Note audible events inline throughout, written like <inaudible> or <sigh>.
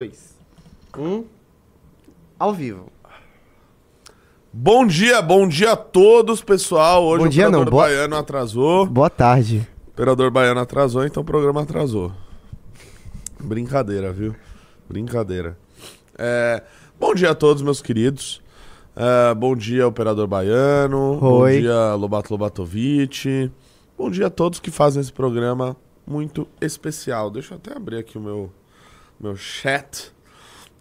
dois, um, ao vivo. Bom dia, bom dia a todos, pessoal. Hoje Bom o dia, Operador não, boa- Baiano atrasou. Boa tarde. O Operador Baiano atrasou, então o programa atrasou. Brincadeira, viu? Brincadeira. É, Bom dia a todos, meus queridos. É, bom dia, Operador Baiano. Bom Oi. dia, Lobato Lobatovic. Bom dia a todos que fazem esse programa muito especial. Deixa eu até abrir aqui o meu, meu chat.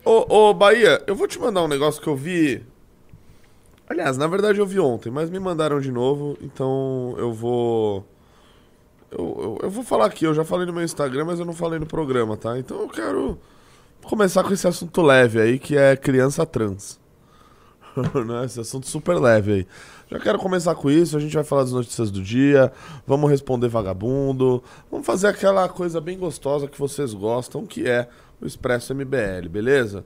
Ô, ô, Bahia, eu vou te mandar um negócio que eu vi. Aliás, na verdade eu vi ontem, mas me mandaram de novo, então eu vou. Eu, eu, eu vou falar aqui, eu já falei no meu Instagram, mas eu não falei no programa, tá? Então eu quero começar com esse assunto leve aí, que é criança trans. <laughs> né? Esse assunto super leve aí. Já quero começar com isso, a gente vai falar das notícias do dia, vamos responder vagabundo, vamos fazer aquela coisa bem gostosa que vocês gostam, que é o Expresso MBL, beleza?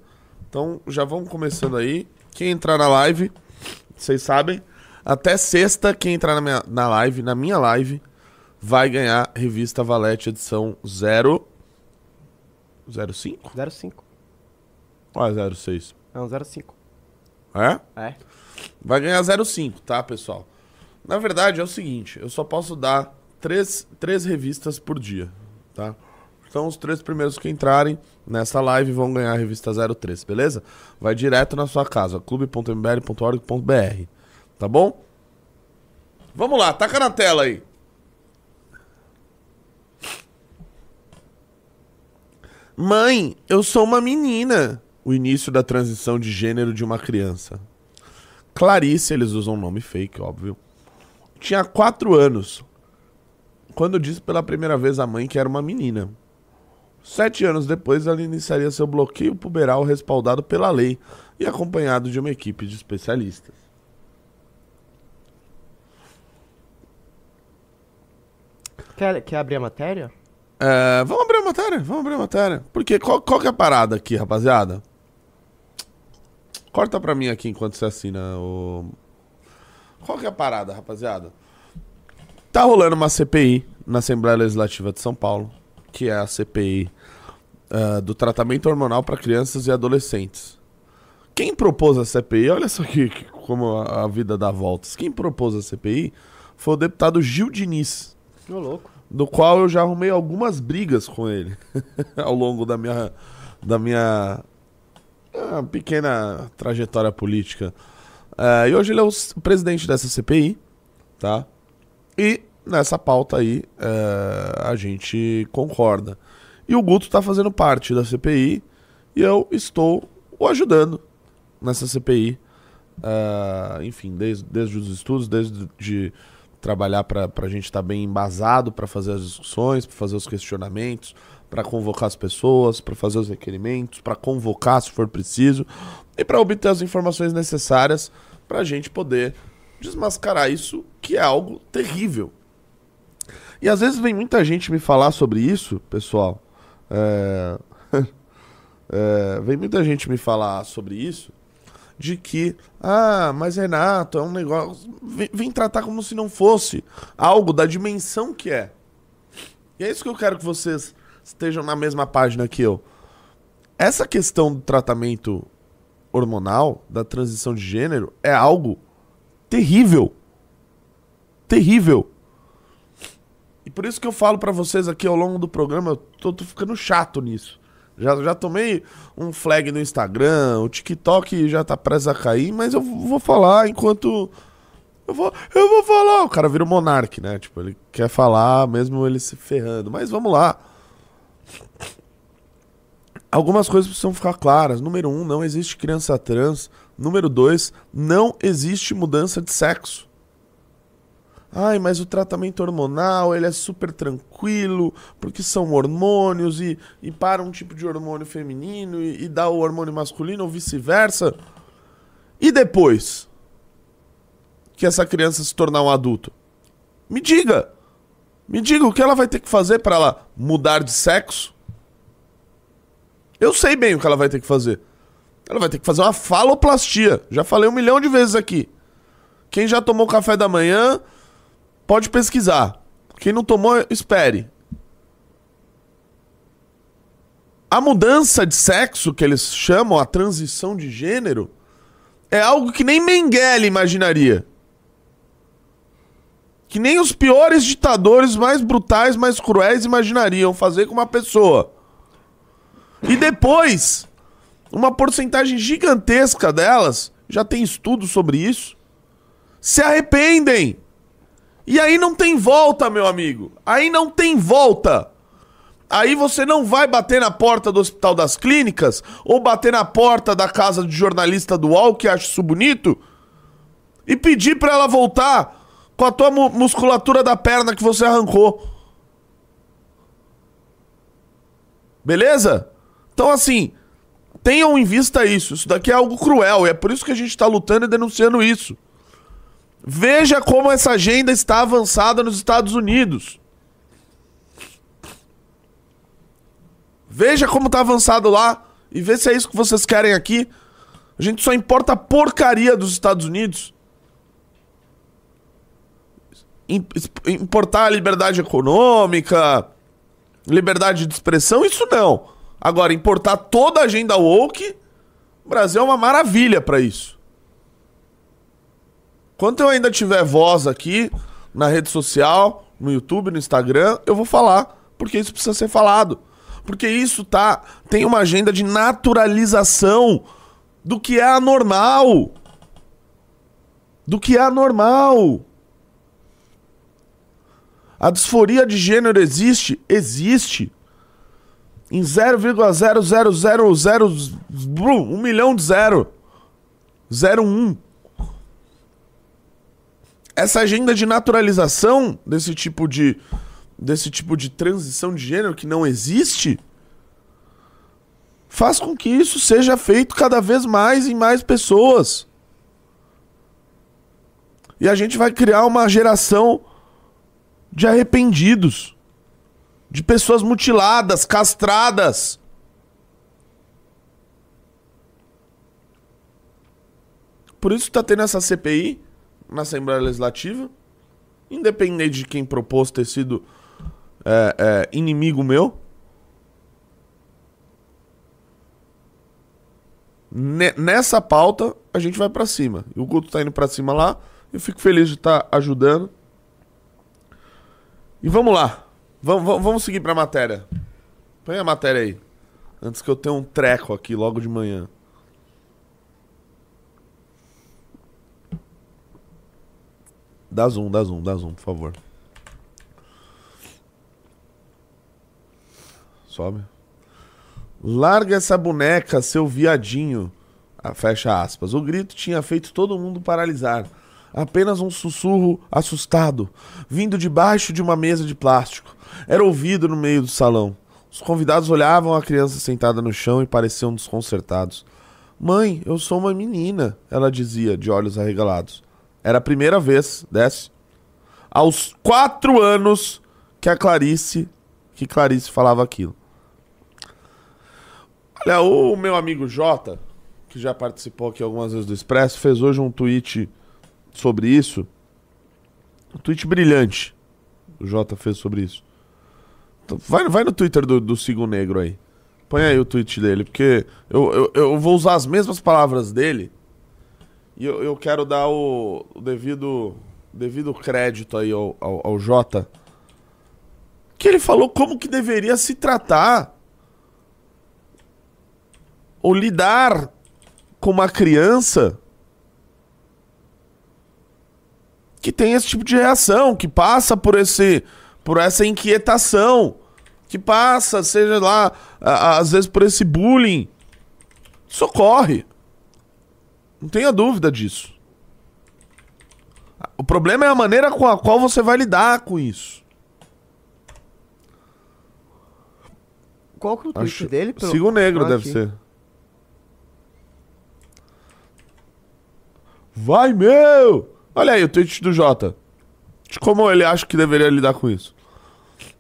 Então já vamos começando aí. Quem entrar na live, vocês sabem, até sexta, quem entrar na minha na live, na minha live, vai ganhar revista Valete edição 0 05? 05. Ou é 06? É um 05. É? É. Vai ganhar 0,5, tá, pessoal? Na verdade, é o seguinte, eu só posso dar três, três revistas por dia, tá? Então, os três primeiros que entrarem nessa live vão ganhar a revista 03, beleza? Vai direto na sua casa, clube.mbl.org.br, tá bom? Vamos lá, taca na tela aí. Mãe, eu sou uma menina. O início da transição de gênero de uma criança. Clarice, eles usam nome fake, óbvio. Tinha quatro anos. Quando disse pela primeira vez à mãe que era uma menina. Sete anos depois, ela iniciaria seu bloqueio puberal respaldado pela lei e acompanhado de uma equipe de especialistas. Quer, quer abrir a matéria? É, vamos abrir a matéria, vamos abrir a matéria. Porque qual, qual que é a parada aqui, rapaziada? Corta pra mim aqui enquanto você assina o. Qual que é a parada, rapaziada? Tá rolando uma CPI na Assembleia Legislativa de São Paulo, que é a CPI ah, do tratamento hormonal para crianças e adolescentes. Quem propôs a CPI, olha só que, que- como a, a vida dá voltas. Quem propôs a CPI foi o deputado Gil Diniz Ô, louco. do qual eu já arrumei algumas brigas com ele <laughs> ao longo da minha da minha ah, pequena trajetória política. Eh, e hoje ele é o presidente dessa CPI, tá? E nessa pauta aí eh, a gente concorda. E o Guto tá fazendo parte da CPI e eu estou o ajudando nessa CPI. Ah, enfim, desde, desde os estudos, desde de trabalhar para a gente estar bem embasado para fazer as discussões, para fazer os questionamentos, para convocar as pessoas, para fazer os requerimentos, para convocar se for preciso e para obter as informações necessárias para a gente poder desmascarar isso, que é algo terrível. E às vezes vem muita gente me falar sobre isso, pessoal. É... <laughs> é, Vem muita gente me falar sobre isso de que, ah, mas Renato, é um negócio. Vem, vem tratar como se não fosse algo da dimensão que é. E é isso que eu quero que vocês estejam na mesma página que eu. Essa questão do tratamento hormonal, da transição de gênero, é algo terrível. Terrível. Por isso que eu falo pra vocês aqui ao longo do programa, eu tô, tô ficando chato nisso. Já, já tomei um flag no Instagram, o TikTok já tá prestes a cair, mas eu vou falar enquanto. Eu vou, eu vou falar. O cara vira o monarque, né? Tipo, ele quer falar mesmo ele se ferrando. Mas vamos lá. Algumas coisas precisam ficar claras. Número um, não existe criança trans. Número dois, não existe mudança de sexo. Ai, mas o tratamento hormonal, ele é super tranquilo, porque são hormônios e, e para um tipo de hormônio feminino e, e dá o hormônio masculino ou vice-versa. E depois que essa criança se tornar um adulto? Me diga. Me diga o que ela vai ter que fazer para ela mudar de sexo? Eu sei bem o que ela vai ter que fazer. Ela vai ter que fazer uma faloplastia. Já falei um milhão de vezes aqui. Quem já tomou café da manhã, pode pesquisar. Quem não tomou, espere. A mudança de sexo, que eles chamam a transição de gênero, é algo que nem Mengele imaginaria. Que nem os piores ditadores mais brutais, mais cruéis imaginariam fazer com uma pessoa. E depois, uma porcentagem gigantesca delas, já tem estudos sobre isso, se arrependem. E aí não tem volta, meu amigo. Aí não tem volta. Aí você não vai bater na porta do Hospital das Clínicas ou bater na porta da casa de jornalista do UOL que acha isso bonito e pedir para ela voltar com a tua mu musculatura da perna que você arrancou. Beleza? Então assim, tenham em vista isso. Isso daqui é algo cruel e é por isso que a gente está lutando e denunciando isso. Veja como essa agenda está avançada nos Estados Unidos. Veja como tá avançado lá e vê se é isso que vocês querem aqui. A gente só importa a porcaria dos Estados Unidos. Importar a liberdade econômica, liberdade de expressão, isso não. Agora, importar toda a agenda woke, o Brasil é uma maravilha para isso. Quando eu ainda tiver voz aqui, na rede social, no YouTube, no Instagram, eu vou falar, porque isso precisa ser falado. Porque isso tá tem uma agenda de naturalização do que é anormal. Do que é anormal. A disforia de gênero existe? Existe. Em 0,0000 um milhão de zero. 01. Essa agenda de naturalização desse tipo de desse tipo de transição de gênero que não existe, faz com que isso seja feito cada vez mais em mais pessoas. E a gente vai criar uma geração de arrependidos, de pessoas mutiladas, castradas. Por isso está tendo essa CPI na Assembleia Legislativa, independente de quem propôs ter sido é, é, inimigo meu. nessa pauta, a gente vai para cima. E o Guto tá indo para cima lá. Eu fico feliz de estar tá ajudando. E vamos lá. Vamos, vamos seguir pra matéria. Põe a matéria aí. Antes que eu tenha um treco aqui logo de manhã. Dá zoom, dá zoom, dá zoom, por favor. Sobe. Larga essa boneca, seu viadinho. Ah, fecha aspas. O grito tinha feito todo mundo paralisar. Apenas um sussurro assustado, vindo de baixo de uma mesa de plástico. Era ouvido no meio do salão. Os convidados olhavam a criança sentada no chão e pareciam desconcertados. Mãe, eu sou uma menina, ela dizia, de olhos arregalados. Era a primeira vez, desce. Aos quatro anos que a Clarice, que Clarice falava aquilo. Olha, o meu amigo Jota, que já participou aqui algumas vezes do Expresso, fez hoje um tweet sobre isso. Um tweet brilhante. O Jota fez sobre isso. Então, vai, vai no Twitter do, do Sigo Negro aí. Põe aí o tweet dele, porque eu, eu, eu vou usar as mesmas palavras dele e eu, eu quero dar o, o devido, devido crédito aí ao, ao, ao Jota. Que ele falou como que deveria se tratar ou lidar com uma criança que tem esse tipo de reação, que passa por esse por essa inquietação, que passa, seja lá, às vezes por esse bullying. Socorre. Não tenha dúvida disso. O problema é a maneira com a qual você vai lidar com isso. Qual que é o tweet Acho... dele? Siga o negro, ah, deve aqui. ser. Vai, meu! Olha aí o tweet do Jota. De como ele acha que deveria lidar com isso.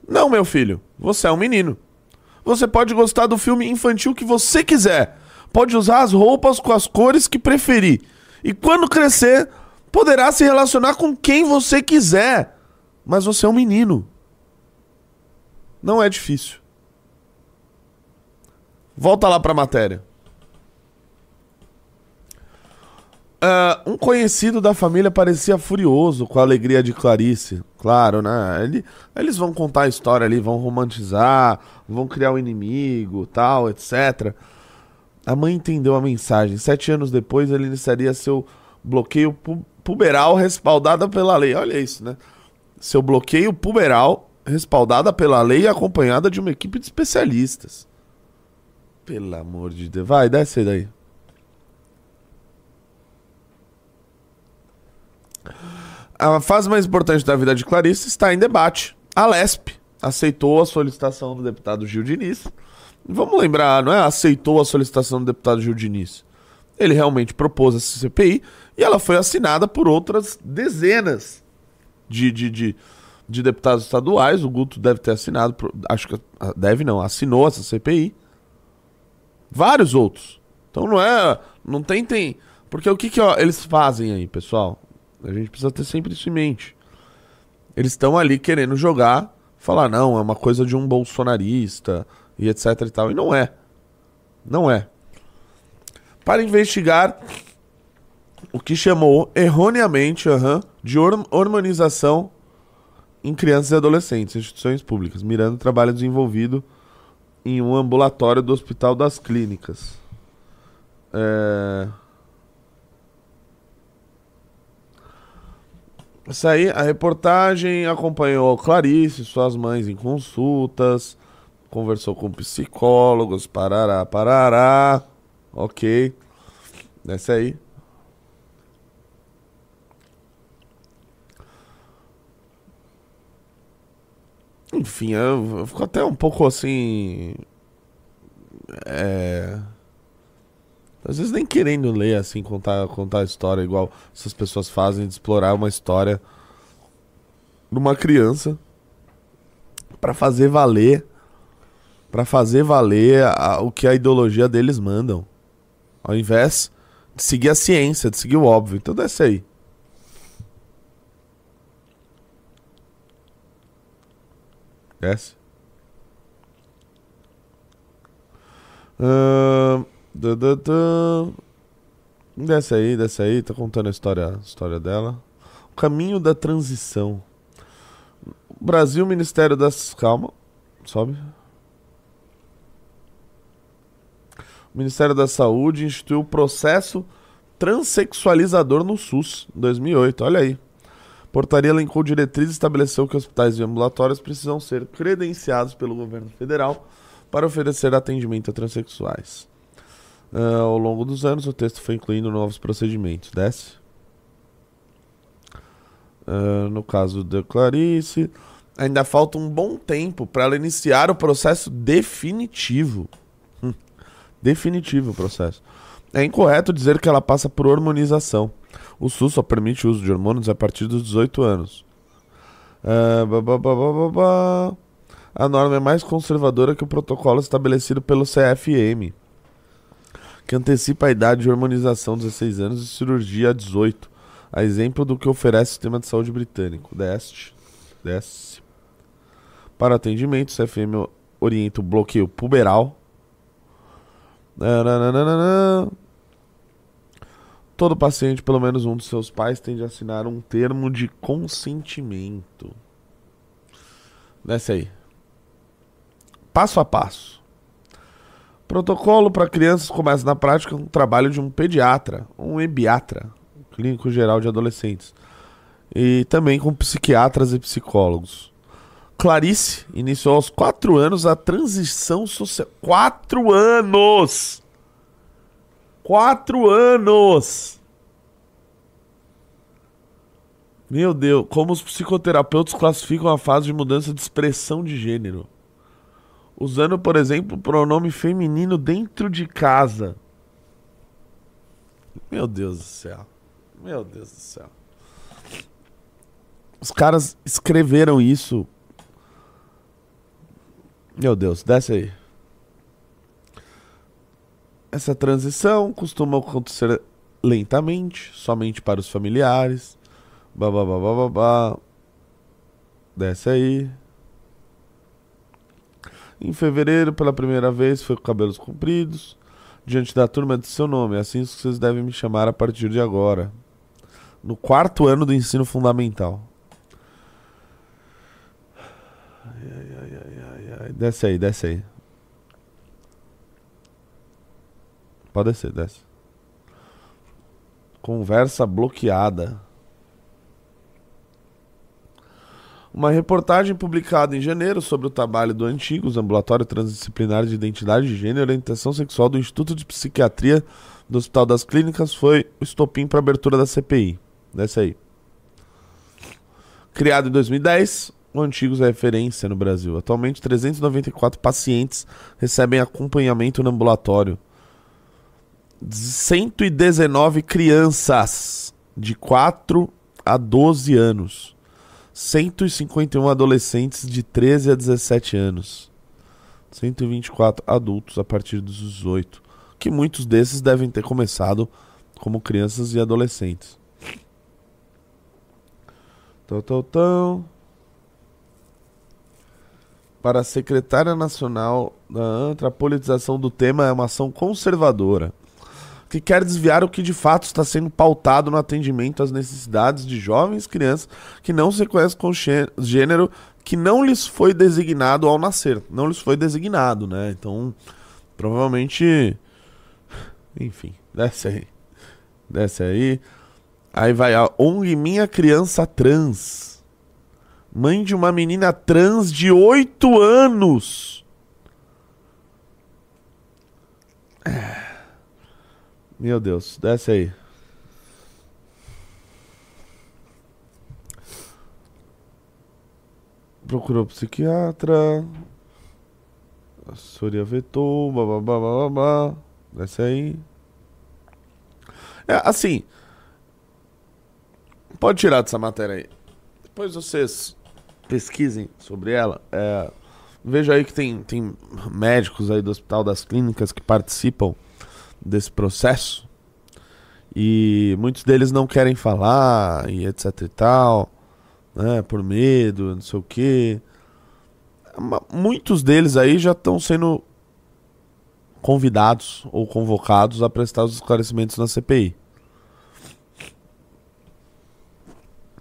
Não, meu filho. Você é um menino. Você pode gostar do filme infantil que você quiser. Pode usar as roupas com as cores que preferir. E quando crescer, poderá se relacionar com quem você quiser. Mas você é um menino. Não é difícil. Volta lá pra matéria. Uh, um conhecido da família parecia furioso com a alegria de Clarice. Claro, né? Ele, eles vão contar a história ali, vão romantizar, vão criar o um inimigo, tal, etc. A mãe entendeu a mensagem. Sete anos depois, ele iniciaria seu bloqueio pu puberal respaldada pela lei. Olha isso, né? Seu bloqueio puberal respaldada pela lei e acompanhada de uma equipe de especialistas. Pelo amor de Deus. Vai, desce daí. A fase mais importante da vida de Clarice está em debate. A LESP aceitou a solicitação do deputado Gil Diniz. Vamos lembrar, não é? Aceitou a solicitação do deputado Gil Diniz. Ele realmente propôs essa CPI e ela foi assinada por outras dezenas de, de, de, de deputados estaduais. O Guto deve ter assinado, acho que deve não, assinou essa CPI. Vários outros. Então não é. Não tem. tem porque o que, que ó, eles fazem aí, pessoal? A gente precisa ter sempre isso em mente. Eles estão ali querendo jogar, falar, não, é uma coisa de um bolsonarista e etc e tal. E não é. Não é. Para investigar o que chamou erroneamente uhum, de hormonização em crianças e adolescentes, instituições públicas, mirando o trabalho desenvolvido em um ambulatório do Hospital das Clínicas. É... Isso aí, a reportagem acompanhou Clarice, suas mães em consultas, conversou com psicólogos, parará, parará. Ok. Desce aí. Enfim, eu, eu fico até um pouco assim. É. Às vezes nem querendo ler, assim, contar, contar a história igual essas pessoas fazem, de explorar uma história de uma criança para fazer valer para fazer valer a, o que a ideologia deles mandam. Ao invés de seguir a ciência, de seguir o óbvio. Então desce aí. Desce. Uh, Du, du, du. Desce aí, desce aí, tá contando a história, a história dela. O caminho da transição. Brasil, Ministério das. Calma, sobe. O Ministério da Saúde instituiu o processo transexualizador no SUS, em 2008. Olha aí. Portaria elencou diretrizes e estabeleceu que hospitais e ambulatórios precisam ser credenciados pelo governo federal para oferecer atendimento a transexuais. Uh, ao longo dos anos, o texto foi incluindo novos procedimentos. Desce. Uh, no caso da Clarice, ainda falta um bom tempo para ela iniciar o processo definitivo. Definitivo o processo. É incorreto dizer que ela passa por hormonização. O SUS só permite o uso de hormônios a partir dos 18 anos. Bah, a norma é mais conservadora que o protocolo estabelecido pelo CFM que antecipa a idade de hormonização 16 anos e cirurgia a 18, a exemplo do que oferece o sistema de saúde britânico. Desce. Desce. Para atendimento, o CFM orienta o bloqueio puberal. Todo paciente, pelo menos um dos seus pais, tem de assinar um termo de consentimento. Desce aí. Passo a passo. Protocolo para crianças começa na prática com o trabalho de um pediatra, um ebiatra, clínico geral de adolescentes, e também com psiquiatras e psicólogos. Clarice iniciou aos quatro anos a transição social. Quatro anos! Quatro anos! Meu Deus, como os psicoterapeutas classificam a fase de mudança de expressão de gênero? usando, por exemplo, o pronome feminino dentro de casa. Meu Deus do céu. Meu Deus do céu. Os caras escreveram isso. Meu Deus, desce aí. Essa transição costuma acontecer lentamente, somente para os familiares. Babá, Desce aí. Em fevereiro, pela primeira vez, foi com cabelos compridos. Diante da turma de seu nome. Assim vocês devem me chamar a partir de agora. No quarto ano do ensino fundamental. Ai, ai. Desce aí, desce aí. Pode descer, desce. Conversa bloqueada. Uma reportagem publicada em janeiro sobre o trabalho do Antigos, Ambulatório Transdisciplinar de Identidade de Gênero e Orientação Sexual do Instituto de Psiquiatria do Hospital das Clínicas foi o estopim para a abertura da CPI. Desce aí. Criado em 2010, o Antigos é referência no Brasil. Atualmente, 394 pacientes recebem acompanhamento no ambulatório. 119 crianças de 4 a 12 anos. 151 adolescentes de 13 a 17 anos. 124 adultos a partir dos 18. Que muitos desses devem ter começado como crianças e adolescentes. Tão, tão, tão. Para a secretária nacional da ANTRA, a politização do tema é uma ação conservadora que quer desviar o que de fato está sendo pautado no atendimento às necessidades de jovens crianças que não se conhecem com gênero que não lhes foi designado ao nascer. Não lhes foi designado, né? Então, provavelmente. Enfim, desce aí. Desce aí. Aí vai a ONG Minha Criança Trans. Mãe de uma menina trans de 8 anos. É. Meu Deus, desce aí. Procurou psiquiatra. Assessoria vetou, babá, babá. Desce aí. É, assim. Pode tirar dessa matéria aí. Depois vocês pesquisem sobre ela. É, veja aí que tem, tem médicos aí do Hospital das Clínicas que participam desse processo e muitos deles não querem falar e etc e tal, né, por medo, não sei o quê. Muitos deles aí já estão sendo convidados ou convocados a prestar os esclarecimentos na CPI.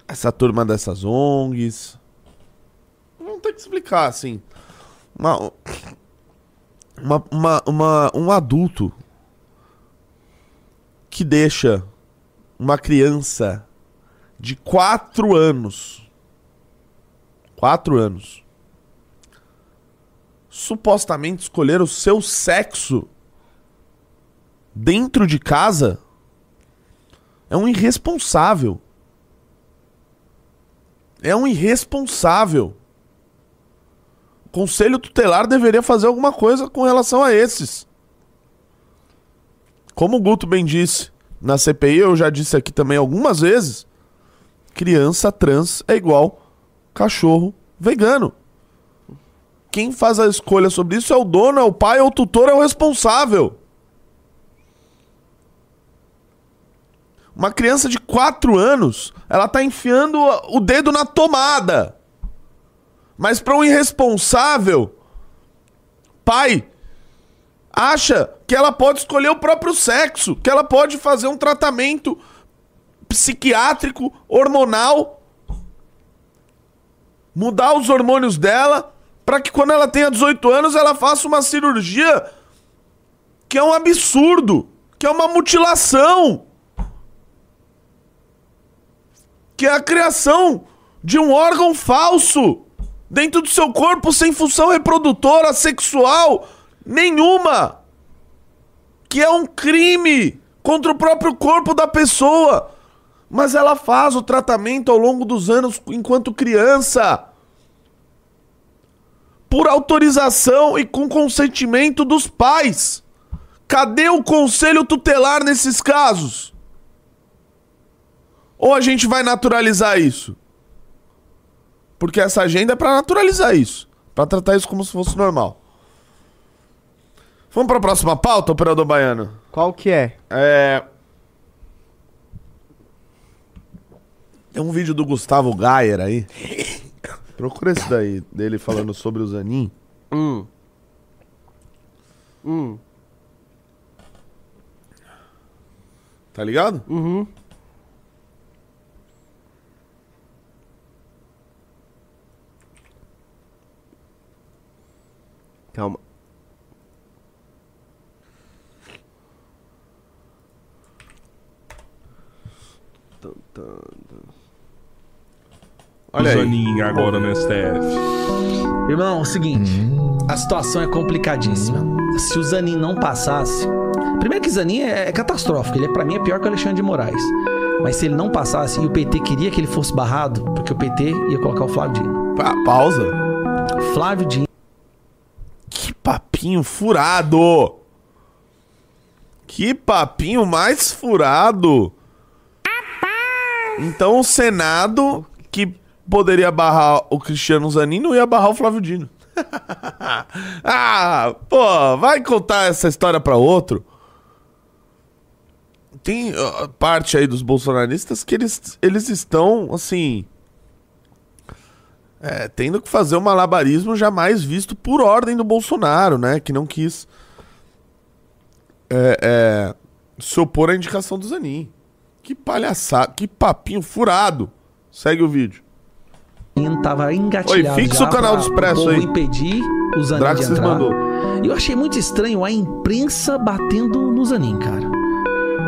Essa turma dessas ONGs. Vão ter que explicar, assim. Uma, uma, uma, uma um adulto que deixa uma criança de 4 anos, 4 anos, supostamente escolher o seu sexo dentro de casa é um irresponsável. É um irresponsável. Conselho tutelar deveria fazer alguma coisa com relação a esses. Como o Guto bem disse na CPI, eu já disse aqui também algumas vezes: criança trans é igual cachorro vegano. Quem faz a escolha sobre isso é o dono, é o pai, é o tutor, é o responsável. Uma criança de 4 anos, ela tá enfiando o dedo na tomada. Mas para um irresponsável pai acha que ela pode escolher o próprio sexo, que ela pode fazer um tratamento psiquiátrico, hormonal, mudar os hormônios dela, para que quando ela tenha 18 anos ela faça uma cirurgia que é um absurdo, que é uma mutilação, que é a criação de um órgão falso dentro do seu corpo sem função reprodutora, sexual nenhuma. Que é um crime contra o próprio corpo da pessoa. Mas ela faz o tratamento ao longo dos anos enquanto criança. Por autorização e com consentimento dos pais. Cadê o conselho tutelar nesses casos? Ou a gente vai naturalizar isso? Porque essa agenda é para naturalizar isso, para tratar isso como se fosse normal. Vamos para a próxima pauta, operador baiano? Qual que é? É. Tem um vídeo do Gustavo Gayer aí. <coughs> Procura esse daí, dele falando sobre o Zanin. Hum. Hum. Tá ligado? Uhum. Calma. Olha. Zanin agora no STF. Irmão, é o seguinte, a situação é complicadíssima. Se o Zanin não passasse. Primeiro que Zanin é, é catastrófico, ele é, pra mim é pior que o Alexandre de Moraes. Mas se ele não passasse e o PT queria que ele fosse barrado, porque o PT ia colocar o Flávio Dino. Pa- pausa. Flávio Dino. Papinho furado! Que papinho mais furado! Então o Senado, que poderia barrar o Cristiano Zanin, não ia barrar o Flávio Dino. <laughs> ah, pô, vai contar essa história pra outro. Tem ó, parte aí dos bolsonaristas que eles, eles estão, assim... É, tendo que fazer um malabarismo jamais visto por ordem do Bolsonaro, né? Que não quis é, é, se opor à indicação do Zanin. Que palhaçada, que papinho furado. Segue o vídeo. tava engatilhado. Oi, fixa o canal pra do Expresso aí. impedir o Zanin de Draxis entrar. mandou. E eu achei muito estranho a imprensa batendo no Zanin, cara.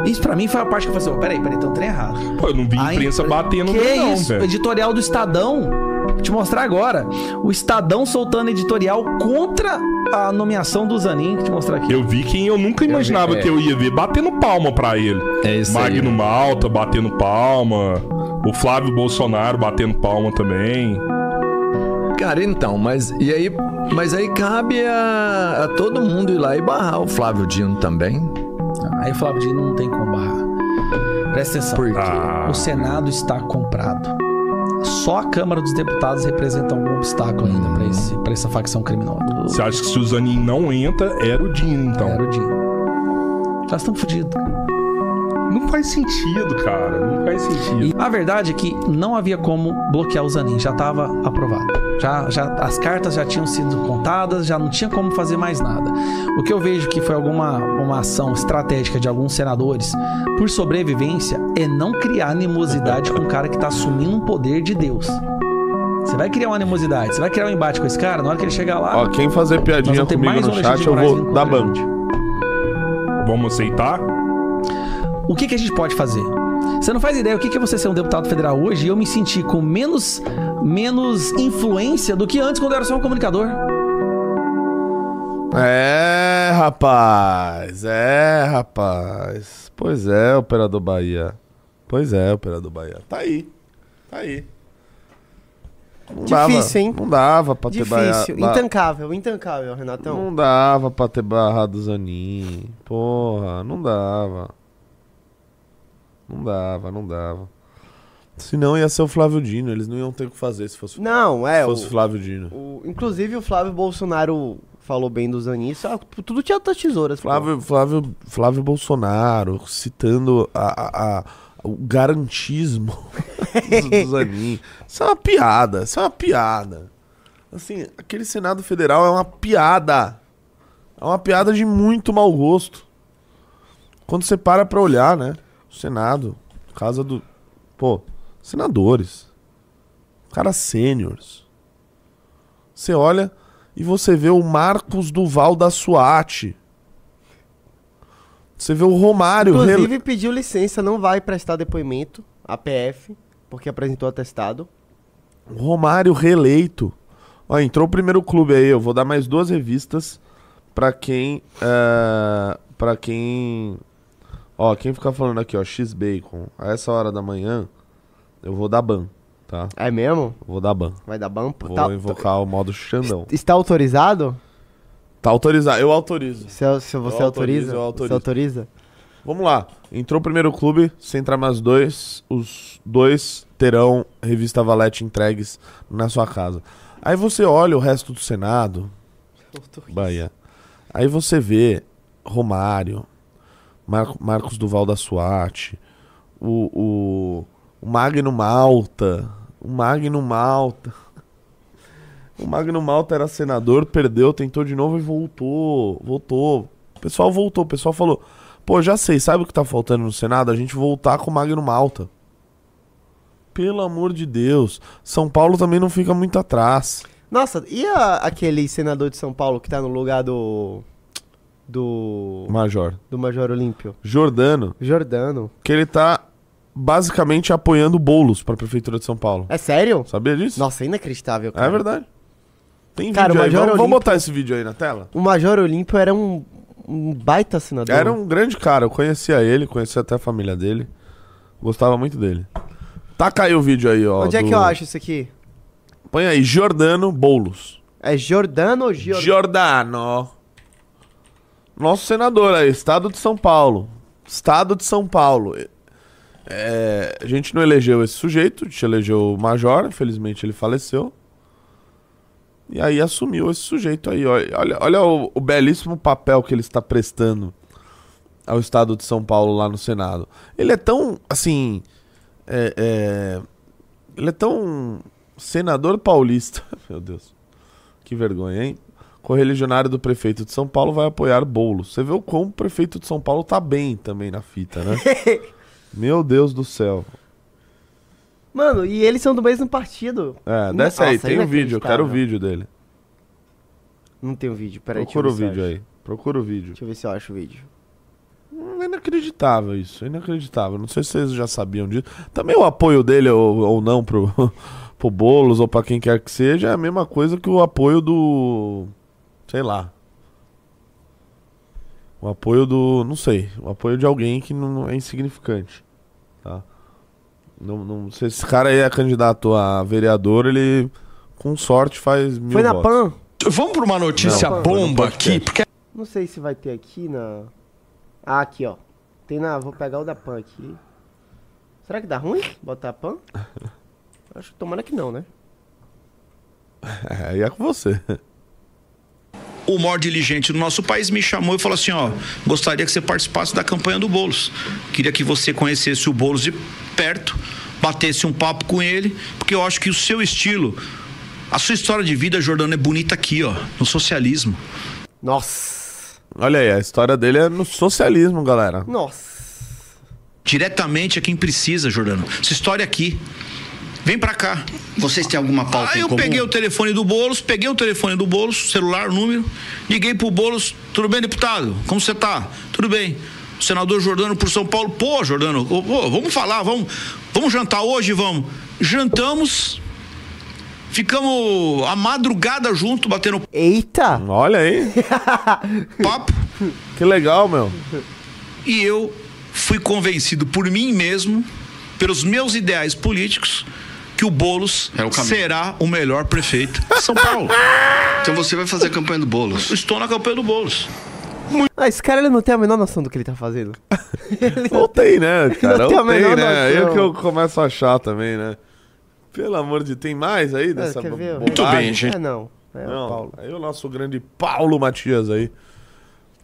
Isso pra mim foi a parte que eu falei assim, "Ô, peraí, peraí, tem um trem errado. Pô, eu não vi A imprensa impre- batendo Que nele, não, isso? velho. Editorial do Estadão. Vou te mostrar agora. O Estadão soltando editorial contra a nomeação do Zanin. Vou te mostrar aqui. Eu vi quem eu nunca imaginava vi, é. que eu ia ver batendo palma pra ele. É isso aí. Magno Malta batendo palma. O Flávio Bolsonaro batendo palma também. Cara, então, mas e aí, mas aí cabe a, a todo mundo ir lá e barrar o Flávio Dino também. Aí o Flávio Dino não tem como barrar. Presta atenção. Por quê? Ah, O Senado está comprado. Só a Câmara dos Deputados representa algum obstáculo ainda pra, esse, pra essa facção criminosa. você acha que se o Zanin não entra, era o Dino, então? Era o Dino. Já estão fodidos. Não faz sentido, cara. Não faz sentido. E a verdade é que não havia como bloquear o Zanin, já estava aprovado. Já, já, as cartas já tinham sido contadas, já não tinha como fazer mais nada. O que eu vejo que foi alguma uma ação estratégica de alguns senadores, por sobrevivência, é não criar animosidade com um cara que está assumindo um poder de Deus. Você vai criar uma animosidade, você vai criar um embate com esse cara, na hora que ele chegar lá. Ó, quem fazer nós piadinha vamos ter comigo mais no chat, eu vou dar contra a ban. gente. Vamos aceitar? O que, que a gente pode fazer? Você não faz ideia o que, que é você ser um deputado federal hoje e eu me sentir com menos, menos influência do que antes quando eu era só um comunicador. É, rapaz. É, rapaz. Pois é, operador Bahia. Pois é, operador Bahia. Tá aí. Tá aí. Não Difícil, dava, hein? Não dava pra ter Difícil. ba- ba- Intancável, intancável, Renatão. Não dava pra ter barrado o Zanin. Porra, não dava. Não dava, não dava. Senão ia ser o Flávio Dino. Eles não iam ter o que fazer se fosse, Não, é. se O, fosse o Flávio Dino. o- inclusive o Flávio Bolsonaro falou bem do Zanin. Só, tudo tinha outras tesouras. pô. Flávio, Flávio, Flávio Bolsonaro citando a, a- a- o garantismo <laughs> do Zanin. Isso é uma piada, isso é uma piada. Assim, aquele Senado Federal é uma piada. É uma piada de muito mau gosto. Quando você para pra olhar, né? Senado, casa do. Pô, senadores. Caras sêniores. Você olha e você vê o Marcos Duval da SWAT. Você vê o Romário. Inclusive rele- pediu licença, não vai prestar depoimento à PF, porque apresentou atestado. O Romário reeleito. Ó, entrou o primeiro clube aí. Eu vou dar mais duas revistas pra quem. É, pra quem. Ó, quem ficar falando aqui, ó, X-Bacon, a essa hora da manhã, eu vou dar ban, tá? É mesmo? Vou dar ban. Vai dar bampa? Vou Tá- invocar o modo Xandão. Está autorizado? Tá autorizado, eu autorizo. Se, se você Eu autorizo, autoriza? eu autorizo. Você autoriza? Vamos lá. Entrou o primeiro clube, se entrar mais dois, os dois terão revista Valete entregues na sua casa. Aí você olha o resto do Senado, Bahia. Aí você vê Romário, Mar- Marcos Duval da SWAT, o, o, o Magno Malta, o Magno Malta. O Magno Malta era senador, perdeu, tentou de novo e voltou. Voltou. O pessoal voltou. O pessoal falou: pô, já sei, sabe o que tá faltando no Senado? A gente voltar com o Magno Malta. Pelo amor de Deus. São Paulo também não fica muito atrás. Nossa, e a- aquele senador de São Paulo que tá no lugar do. Do. Major. Do Major Olímpio? Jordano, Jordano. que ele tá basicamente apoiando bolos pra Prefeitura de São Paulo. É sério? Sabia disso? Nossa, inacreditável, cara. É verdade. Tem Cara, vídeo aí. Vamos, vamos Olímpio- botar esse vídeo aí na tela? O Major Olímpio era um, um baita senador. Era um grande cara. Eu conhecia ele, conhecia até a família dele. Gostava muito dele. Taca aí o vídeo aí, ó. Onde é do- que eu acho isso aqui? Põe aí, Jordano Boulos. É Jordano ou Giordano? Jordano. Nosso senador aí, Estado de São Paulo. Estado de São Paulo. É, a gente não elegeu esse sujeito, a gente elegeu o Major, infelizmente ele faleceu. E aí assumiu esse sujeito aí. Olha, olha o, o belíssimo papel que ele está prestando ao Estado de São Paulo lá no Senado. Ele é tão, assim. é- é, ele é tão senador paulista. <laughs> Meu Deus. Que vergonha, hein? Correligionário do prefeito de São Paulo vai apoiar Boulos. Você vê o como o prefeito de São Paulo tá bem também na fita, né? <laughs> Meu Deus do céu. Mano, e eles são do mesmo partido. É, desce aí, Nossa, tem o vídeo, eu quero o vídeo dele. Não tem o vídeo, peraí. Procura o vídeo aí. Procura o vídeo. Deixa eu ver se eu acho o vídeo. Hum, É inacreditável isso, é inacreditável. Não sei se vocês já sabiam disso. Também o apoio dele ou, ou não pro, <laughs> pro Boulos ou pra quem quer que seja é a mesma coisa que o apoio do. Sei lá. O apoio do. Não sei. O apoio de alguém que não é insignificante. Tá? Não, não, se esse cara aí é candidato a vereador, ele com sorte faz mil Foi na votos. PAN? Vamos para uma notícia Não, bomba aqui, porque Não sei se vai ter aqui na. Ah, aqui, ó. Tem na. Vou pegar o da PAN aqui. Será que dá ruim botar a PAN? <laughs> Acho que tomara que não, né? É, aí é com você. O maior diligente do nosso país me chamou e falou assim: ó, gostaria que você participasse da campanha do Boulos. Queria que você conhecesse o Boulos de perto, batesse um papo com ele, porque eu acho que o seu estilo, a sua história de vida, Jordano, é bonita aqui, ó, no socialismo. Nossa. Olha aí, a história dele é no socialismo, galera. Nossa. Diretamente a quem precisa, Jordano. Essa história aqui. Vem pra cá. Vocês têm alguma pauta Aí em eu comum? peguei o telefone do Boulos, peguei o telefone do Boulos, celular, o número, liguei pro Boulos, tudo bem, deputado? Como você tá? Tudo bem. O senador Jordano por São Paulo, pô, Jordano, pô, vamos falar, vamos, vamos jantar hoje, vamos. Jantamos, ficamos a madrugada junto, batendo Eita! Olha aí, <laughs> papo, que legal, meu. e eu fui convencido por mim mesmo, pelos meus ideais políticos, que o Boulos É o será o melhor prefeito de São Paulo. <laughs> Então você vai fazer a campanha do Boulos. Estou na campanha do Boulos. Ah, esse cara ele não tem a menor noção do que ele tá fazendo. <laughs> Ele tem, né, <laughs> cara? Não tem a tem, menor né? noção. Eu que eu começo a achar também, né? Pelo amor de tem mais aí Ah, dessa ver? Muito bem, gente. É não. É Não, o Paulo. aí o nosso grande Paulo Matias aí.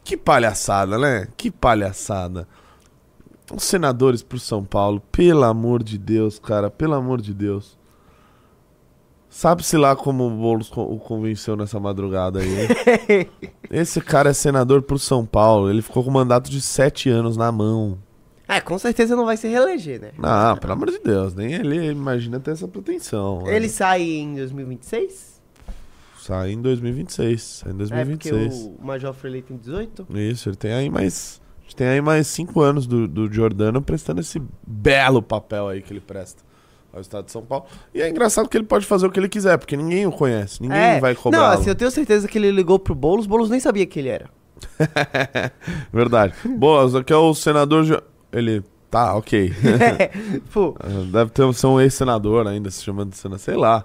Que palhaçada, né? Que palhaçada. Os senadores pro São Paulo, pelo amor de Deus, cara, pelo amor de Deus. Sabe-se lá como o Boulos o convenceu nessa madrugada aí, <laughs> hein? Esse cara é senador pro São Paulo. Ele ficou com um mandato de sete anos na mão. É, com certeza não vai se reeleger, né? Não, pelo amor de Deus, nem ele imagina ter essa pretensão. né? Ele sai em 2026? sai em 2026. Sai em É porque 2026. o Major foi eleito em 18? Isso, ele tem aí mais. Gente Tem aí mais cinco anos do, do Giordano prestando esse belo papel aí que ele presta ao Estado de São Paulo. E é engraçado que ele pode fazer o que ele quiser, porque ninguém o conhece, ninguém é. vai Não, cobrar. assim, eu tenho certeza que ele ligou pro Boulos, Boulos nem sabia que ele era. <laughs> Verdade. Boa, aqui é o senador. Ele. Tá, ok. <laughs> Pô, <laughs> Deve ter ser um ex-senador ainda se chamando de senador, sei lá.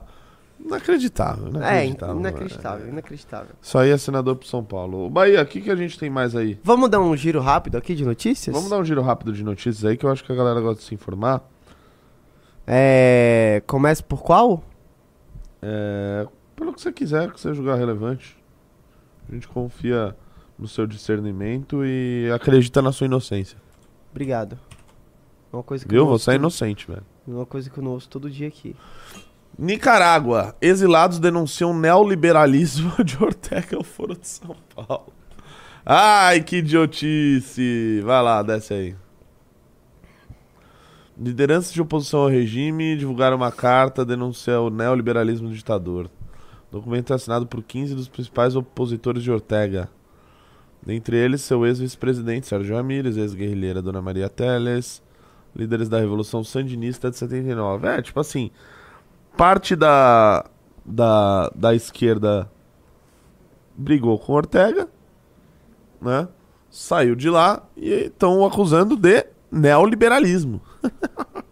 Inacreditável, é, inacreditável. inacreditável, inacreditável. Isso aí é senador pro São Paulo. Bahia, o que, que a gente tem mais aí? Vamos dar um giro rápido aqui de notícias? Vamos dar um giro rápido de notícias aí, que eu acho que a galera gosta de se informar. É. Começa por qual? É, pelo que você quiser, que você julgar relevante. A gente confia no seu discernimento e acredita na sua inocência. Obrigado. Uma coisa que Viu? Você é inocente, velho. Uma coisa que eu não ouço todo dia aqui. Nicarágua. Exilados denunciam neoliberalismo <laughs> de Ortega ao Foro de São Paulo. Ai, que idiotice. Vai lá, desce aí. Lideranças de oposição ao regime divulgaram uma carta denunciando o neoliberalismo do ditador. O documento é assinado por 15 dos principais opositores de Ortega. Dentre eles, seu ex-vice-presidente Sérgio Ramírez, ex-guerrilheira Dona Maria Teles, líderes da Revolução Sandinista de 79. É, tipo assim, parte da, da, da esquerda brigou com Ortega, né? Saiu de lá e estão acusando de neoliberalismo. <laughs>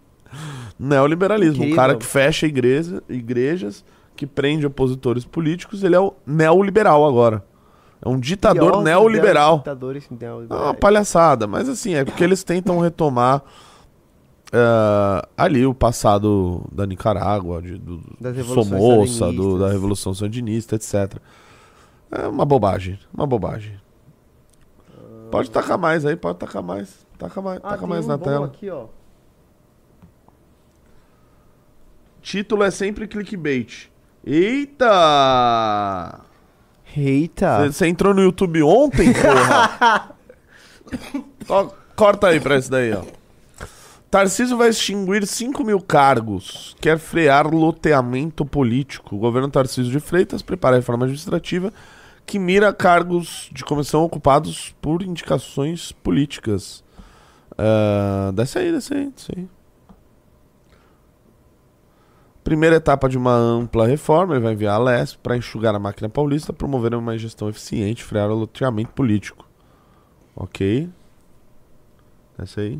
neoliberalismo. Incrível. Um cara que fecha igreja, igrejas, que prende opositores políticos, ele é o neoliberal agora. É um ditador neoliberal. Ditadores É uma neoliberais. palhaçada, mas assim, é porque eles tentam retomar eh, ali o passado da Nicarágua, de, do, Somoza, do- da Revolução Sandinista, etc. É uma bobagem, uma bobagem. Pode tacar mais aí, pode tacar mais. Taca mais, Ah, taca tem mais um na bom tela. aqui, ó. Título é sempre clickbait. Eita! Eita. Você entrou no YouTube ontem, porra? <laughs> Ó, corta aí pra isso daí, ó. Tarcísio vai extinguir 5 mil cargos. Quer frear loteamento político. O governo Tarcísio de Freitas prepara a reforma administrativa que mira cargos de comissão ocupados por indicações políticas. Ah, desce aí, desce aí, desce aí. Primeira etapa de uma ampla reforma, ele vai enviar a LESP para enxugar a máquina paulista, promover uma gestão eficiente, frear o loteamento político. Ok. Essa aí.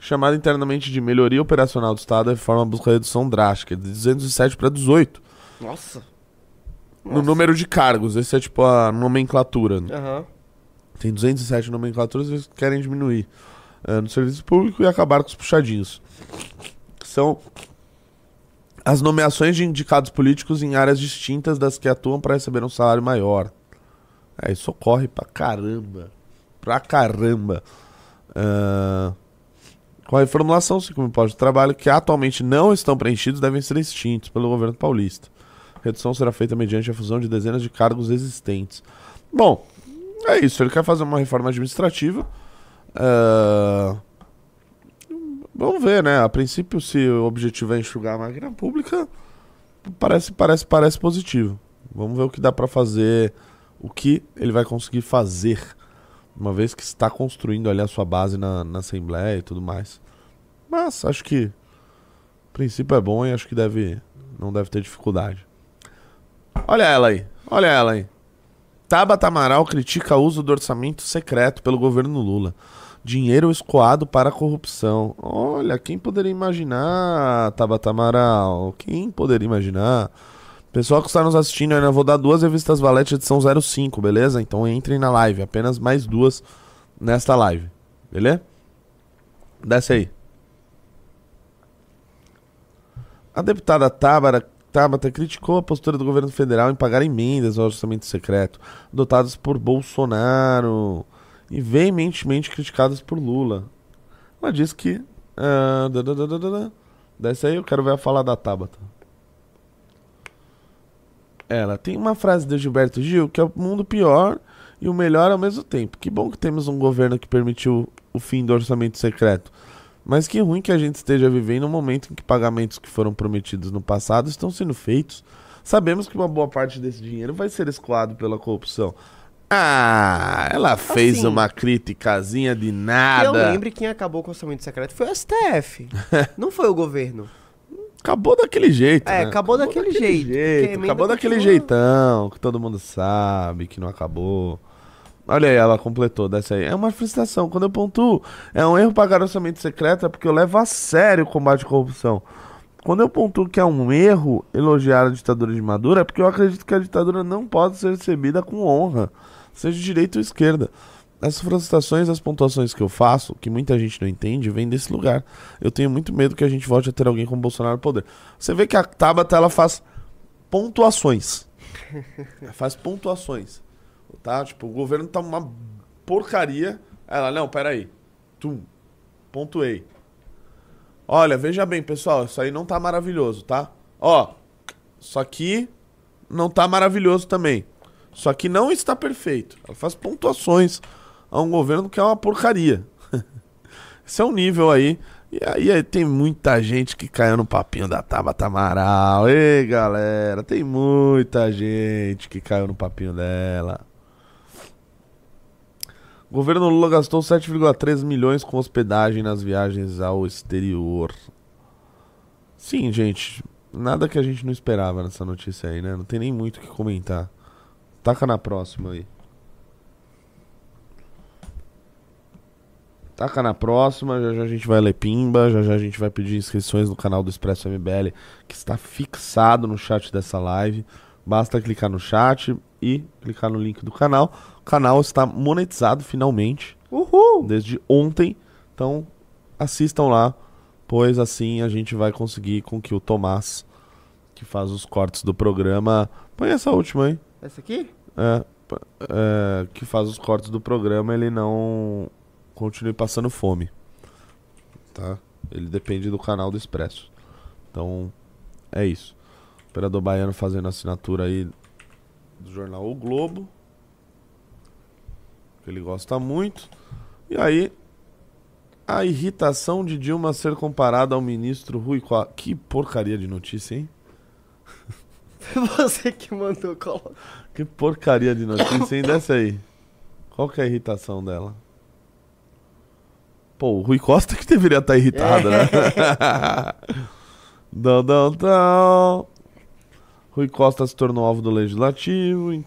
Chamada internamente de melhoria operacional do Estado, a reforma busca redução drástica, de 207 para 18. Nossa. No número de cargos, esse é tipo a nomenclatura. né? Aham. Tem 207 nomenclaturas, eles querem diminuir eh, no serviço público e acabar com os puxadinhos. São as nomeações de indicados políticos em áreas distintas das que atuam para receber um salário maior. É, isso ocorre pra caramba. Pra caramba. Ah, com a reformulação, 5 mil postos de trabalho que atualmente não estão preenchidos devem ser extintos pelo governo paulista. A redução será feita mediante a fusão de dezenas de cargos existentes. Bom, é isso. Ele quer fazer uma reforma administrativa. Ah, Vamos ver, né? A princípio, se o objetivo é enxugar a máquina pública, parece, parece, parece positivo. Vamos ver o que dá pra fazer, o que ele vai conseguir fazer, uma vez que está construindo ali a sua base na, na Assembleia e tudo mais. Mas acho que o princípio é bom e acho que deve, não deve ter dificuldade. Olha ela aí, olha ela aí. Tabata Amaral critica o uso do orçamento secreto pelo governo Lula. Dinheiro escoado para a corrupção. Olha, quem poderia imaginar, Tabata Amaral? Quem poderia imaginar? Pessoal que está nos assistindo, eu ainda vou dar duas revistas Valete edição 05, beleza? Então entrem na live, apenas mais duas nesta live, beleza? Desce aí. A deputada Tábara, Tabata criticou a postura do governo federal em pagar emendas ao orçamento secreto, adotadas por Bolsonaro e veementemente criticadas por Lula. Ela disse que. da. Desce aí, eu quero ver a fala da Tabata. Ela tem uma frase de Gilberto Gil que é o mundo pior e o melhor ao mesmo tempo. Que bom que temos um governo que permitiu o fim do orçamento secreto. Mas que ruim que a gente esteja vivendo um momento em que pagamentos que foram prometidos no passado estão sendo feitos. Sabemos que uma boa parte desse dinheiro vai ser escoado pela corrupção. Ah, ela fez Assim, uma criticazinha de Que eu nada. lembre quem acabou com o orçamento secreto foi o STF. <laughs> não foi o governo. Acabou daquele jeito. É, né? acabou daquele jeito, porque a emenda Acabou daquele continua. jeitão que todo mundo sabe que não acabou. Olha aí, ela completou dessa aí. É uma frustração. Quando eu pontuo, é um erro pagar orçamento secreto, é porque eu levo a sério o combate à corrupção. Quando eu pontuo que é um erro elogiar a ditadura de Maduro, é porque eu acredito que a ditadura não pode ser recebida com honra, seja de direita ou esquerda. Essas frustrações, as pontuações que eu faço, que muita gente não entende, vem desse lugar. Eu tenho muito medo que a gente volte a ter alguém como Bolsonaro no poder. Você vê que a Tabata ela faz pontuações. Ela faz pontuações. Tá? Tipo, o governo tá uma porcaria. Ela, não, peraí. Tum. Pontuei. Olha, veja bem, pessoal, isso aí não tá maravilhoso, tá? Ó, Só que não tá maravilhoso também. Só que não está perfeito. Ela faz pontuações a um governo que é uma porcaria. <laughs> Esse é um nível aí. E aí, aí tem muita gente que caiu no papinho da Tabata Amaral. Ei, galera, tem muita gente que caiu no papinho dela. O governo Lula gastou 7,3 milhões com hospedagem nas viagens ao exterior. Sim, gente. Nada que a gente não esperava nessa notícia aí, né? Não tem nem muito o que comentar. Taca na próxima aí. Taca na próxima, já já a gente vai ler pimba, já já a gente vai pedir inscrições no canal do Expresso MBL, que está fixado no chat dessa live. Basta clicar no chat e clicar no link do canal. O canal está monetizado finalmente, Uhul! desde ontem. Então, assistam lá, pois assim a gente vai conseguir com que o Tomás, que faz os cortes do programa. Põe essa última aí. Essa aqui? É, é, que faz os cortes do programa, ele não continue passando fome. Tá? Ele depende do canal do Expresso. Então, é isso. Operador Baiano fazendo assinatura aí do jornal O Globo. Que ele gosta muito. E aí, a irritação de Dilma ser comparada ao ministro Rui Costa. Que porcaria de notícia, hein? <laughs> Você que mandou colocar. Que porcaria de notícia, hein? Desce aí. Qual que é a irritação dela? Pô, o Rui Costa que deveria estar irritado, né? <laughs> Dão, dão, dão. Rui Costa se tornou alvo do legislativo.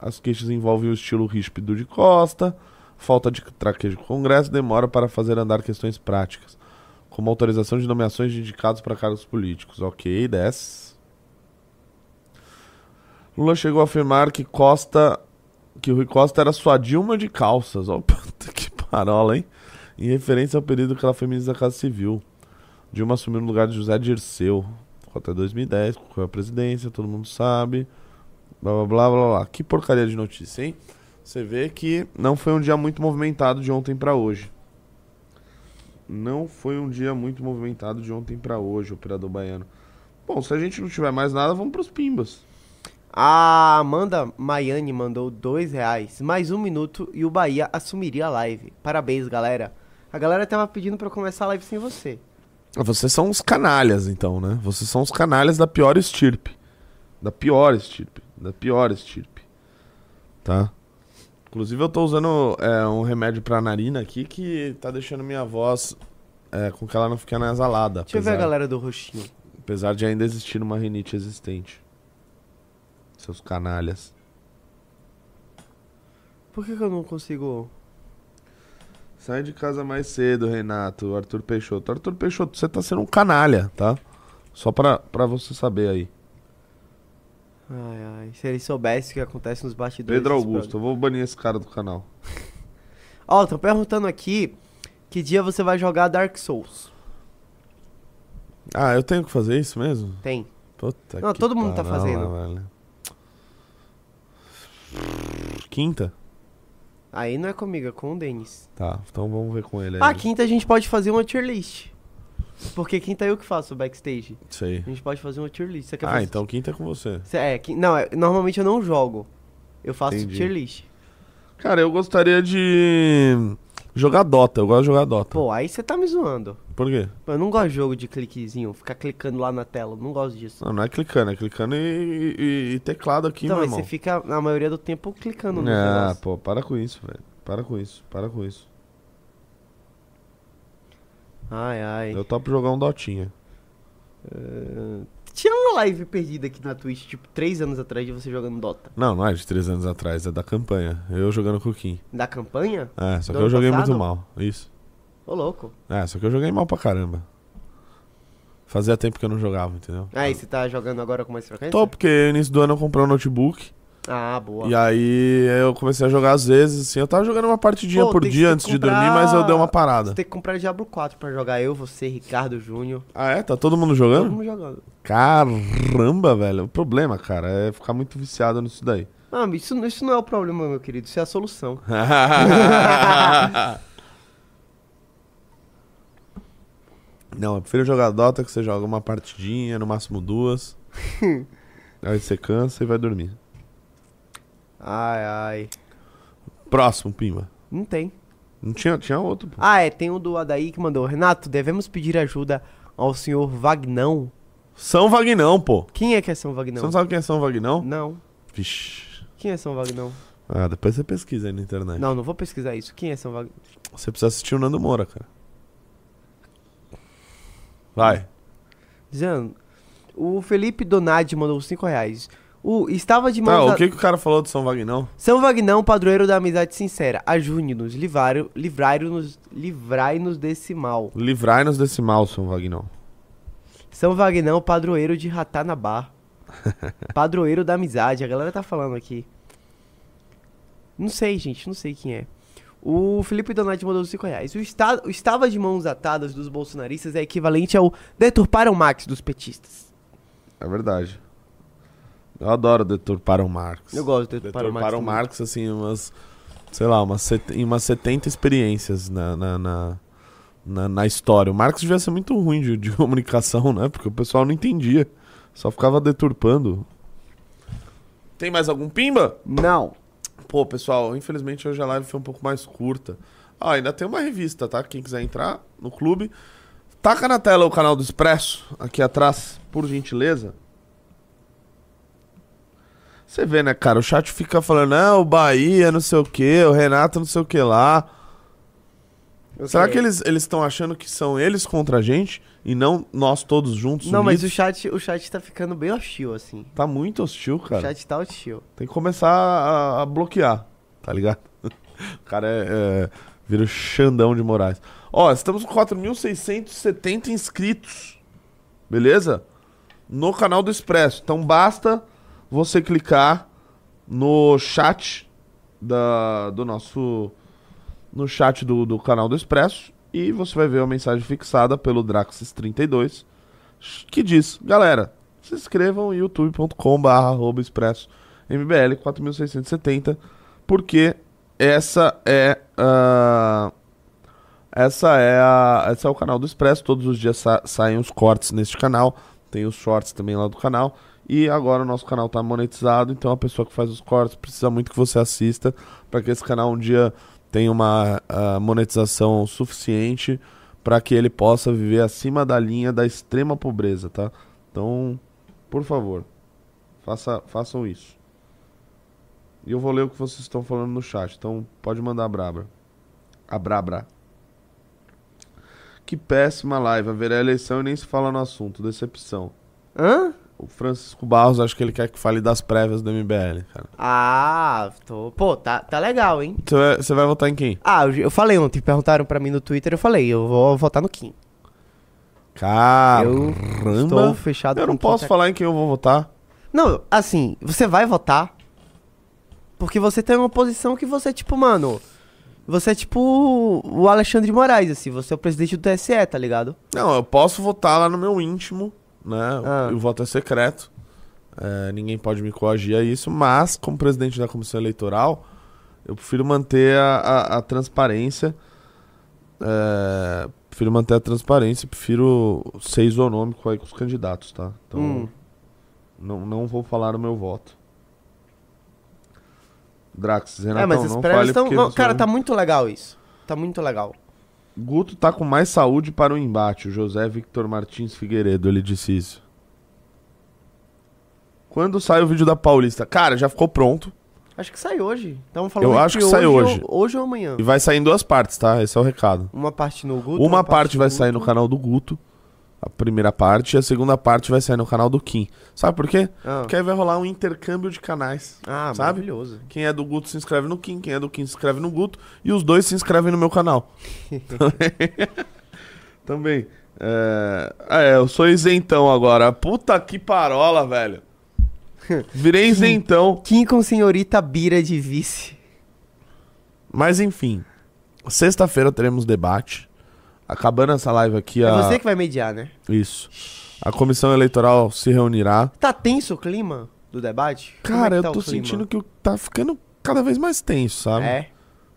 As queixas envolvem o estilo ríspido de Costa, falta de traquejo com o Congresso, demora para fazer andar questões práticas, como autorização de nomeações de indicados para cargos políticos. Ok, desce. Lula chegou a afirmar que Costa. que Rui Costa era sua Dilma de calças. Ó, <laughs> puta que parola, hein? Em referência ao período que ela foi ministra da Casa Civil. Dilma assumiu no lugar de José Dirceu. Até 2010, concorreu à presidência, todo mundo sabe. Blá blá blá blá blá. Que porcaria de notícia, hein? Você vê que não foi um dia muito movimentado de ontem pra hoje. Não foi um dia muito movimentado de ontem pra hoje, operador baiano. Bom, se a gente não tiver mais nada, vamos pros pimbas. A Amanda Maiane mandou dois reais, mais um minuto e o Bahia assumiria a live. Parabéns, galera. A galera tava pedindo pra eu começar a live sem você. Vocês são os canalhas, então, né? Vocês são os canalhas da pior estirpe. Da pior estirpe. Da pior estirpe. Tá? Inclusive, eu tô usando é, um remédio pra narina aqui que tá deixando minha voz é, com que ela não fique anasalada. Deixa eu ver a galera do roxinho. Apesar de ainda existir uma rinite existente. Seus canalhas. Por que, que eu não consigo. Sai de casa mais cedo, Renato. Arthur Peixoto. Arthur Peixoto, você tá sendo um canalha, tá? Só pra, pra você saber aí. Ai, ai. Se ele soubesse o que acontece nos bastidores. Pedro Augusto, eu vou banir esse cara do canal. <laughs> Ó, tô perguntando aqui que dia você vai jogar Dark Souls. Ah, eu tenho que fazer isso mesmo? Tem. Puta Não, todo mundo tá fazendo. velho. Quinta? Aí não é comigo, é com o Denis. Tá, então vamos ver com ele aí. Ah, quinta a gente pode fazer uma tier list. Porque quinta eu que faço o backstage. Isso aí. A gente pode fazer uma tier list. Você quer Ah, fazer... então quinta é com você. Cê- É, qui- não, é- normalmente eu não jogo. Eu faço Entendi. tier list. Cara, eu gostaria de jogar Dota. Eu gosto de jogar Dota. Pô, aí você tá me zoando. Por quê? Eu não gosto de jogo de cliquezinho, ficar clicando lá na tela. Não gosto disso. Não, não é clicando, é clicando e, e- e teclado aqui, então, meu irmão. você fica, na maioria do tempo, clicando no Ah, negócio. pô, para com isso, velho. Para com isso, para com isso. Ai, ai. Eu topo jogar um Dotinha. Eh, Tinha uma live perdida aqui na Twitch, tipo, três anos atrás de você jogando Dota. Não, não é de três anos atrás, é da campanha. Eu jogando com o Kim. Da campanha? É, só Do que eu ano joguei passado? muito mal. Isso. Ô, louco. É, só que eu joguei mal pra caramba. Fazia tempo que eu não jogava, entendeu? Aí, você tá jogando agora com mais frequência? Tô, porque no início do ano eu comprei um notebook. Ah, boa. E aí eu comecei a jogar às vezes, assim. Eu tava jogando uma partidinha Pô, por tem dia tem antes que de comprar- dormir, mas eu dei uma Você parada. tem que comprar Diablo 4 pra jogar eu, você, Ricardo, Júnior. Ah, é? Tá todo mundo Todo jogando? mundo jogando. Caramba, velho. O problema, cara, é ficar muito viciado nisso daí. Não, isso, isso não é o problema, meu querido. Isso é a solução. <laughs> <laughs> Não, eu prefiro jogar Dota que você joga uma partidinha, no máximo duas. <laughs> Aí você cansa e vai dormir. Ai, ai. Próximo, Pimba. Não tem. Não tinha, tinha outro, pô. Ah, é, tem um do Adaí que mandou. Renato, devemos pedir ajuda ao senhor Vagnão. São Vagnão, pô. Quem é que é São Você Vagnão? não sabe quem é São Vagnão? Não. Vixe. Quem é São Vagnão? Ah, depois você pesquisa aí na internet. Não, não vou pesquisar isso. Quem é São Vagnão? Você precisa assistir o Nando Moura, cara. Vai. Dizendo, o Felipe Donadi mandou 5 reais. O, estava de Tá, mãos o a- que, que o cara falou de São Vagnão? São Vagnão, padroeiro da amizade sincera. Ajude-nos, livrai- livrai-nos livrai-nos desse mal. Livrai-nos desse mal, São Vagnão. São Vagnão, padroeiro de Ratanabá. <laughs> padroeiro da amizade, a galera tá falando aqui. Não sei, gente, não sei quem é. O Felipe Donati mandou 5 reais. O, esta- o estava de mãos atadas dos bolsonaristas é equivalente ao deturpar o Max dos petistas. É verdade. Eu adoro deturpar o Marx. Eu gosto de deturpar o Max. Deturpar o. Marx, assim, umas. Sei lá, umas, set, em umas 70 experiências na, na, na, na- na história. O Marx devia ser muito ruim de, de <laughs> comunicação, né? Porque o pessoal não entendia. Só ficava deturpando. Tem mais algum pimba? Não. Pô, pessoal, infelizmente hoje a live foi um pouco mais curta. Ah, ainda tem uma revista, tá? Quem quiser entrar no clube. Taca na tela o canal do Expresso, aqui atrás, por gentileza. Você vê, né, cara? O chat fica falando, não, o Bahia, não sei o que, o Renato, não sei o que lá. Será que eles estão achando que são eles contra a gente e não nós todos juntos? Não, mas o unidos? chat, o chat tá ficando bem hostil, assim. Tá muito hostil, O cara. chat tá hostil. Tem que começar a, a bloquear, tá ligado? <laughs> O cara é, é, vira o Xandão de Moraes. Ó, estamos com 4.670 inscritos, beleza? No canal do Expresso. Então basta você clicar no chat da, do nosso. No chat do, do canal do Expresso. E você vai ver uma mensagem fixada pelo Draxis32 que diz: Galera, se inscrevam em youtube.com.br expresso MBL 4670, porque essa é a. Essa é, a, essa é o canal do Expresso. Todos os dias sa- saem os cortes neste canal. Tem os shorts também lá do canal. E agora o nosso canal está monetizado. Então a pessoa que faz os cortes precisa muito que você assista. Para que esse canal um dia tenha uma monetização suficiente. Para que ele possa viver acima da linha da extrema pobreza, tá? Então, por favor, faça, façam isso. E eu vou ler o que vocês estão falando no chat. Então, pode mandar a brabra. A brabra. Que péssima live. Haverá eleição e nem se fala no assunto. Decepção. Hã? O Francisco Barros, acho que ele quer que fale das prévias do MBL, cara. Ah, tô. Pô, tá, tá legal, hein? Você vai, você vai votar em quem? Ah, eu, eu falei ontem, perguntaram pra mim no Twitter, eu falei, eu vou votar no Kim. Caramba! Estou fechado Eu não posso tá- falar em quem eu vou votar. Não, assim, você vai votar porque você tem uma posição que você, tipo, mano. Você é tipo o Alexandre de Moraes, assim, você é o presidente do TSE, tá ligado? Não, eu posso votar lá no meu íntimo, né? Ah. O voto é secreto. É, ninguém pode me coagir a isso, mas como presidente da comissão eleitoral, eu prefiro manter a, a- a transparência. É, prefiro manter a transparência, prefiro ser isonômico aí com os candidatos, tá? Então, Hum. não, não vou falar o meu voto. Drax, Renatão, é, mas as não fale não, Cara, vai- tá muito legal isso. Tá muito legal. Guto tá com mais saúde para o embate. O José Victor Martins Figueiredo, ele disse isso. Quando sai o vídeo da Paulista? Cara, já ficou pronto. Acho que sai hoje. Estamos falando Eu acho que sai ou- hoje. Hoje ou amanhã. E vai sair em duas partes, tá? Esse é o recado. Uma parte no Guto. Uma parte vai no sair no Guto. canal do Guto, a primeira parte, e a segunda parte vai sair no canal do Kim. Sabe por quê? Ah, Porque aí vai rolar um intercâmbio de canais. ah sabe? maravilhoso. Quem é do Guto se inscreve no Kim, quem é do Kim se inscreve no Guto, e os dois se inscrevem no meu canal. <laughs> Também. É... Ah, é, eu sou isentão agora. Puta que parola, velho. Virei isentão. Kim com senhorita Bira de vice. Mas enfim. Sexta-feira teremos debate. Acabando essa live aqui, É a... você que vai mediar, né? Isso. A comissão eleitoral se reunirá. Tá tenso o clima do debate? Como Cara, é eu tá tô o clima? sentindo que tá ficando cada vez mais tenso, sabe? É.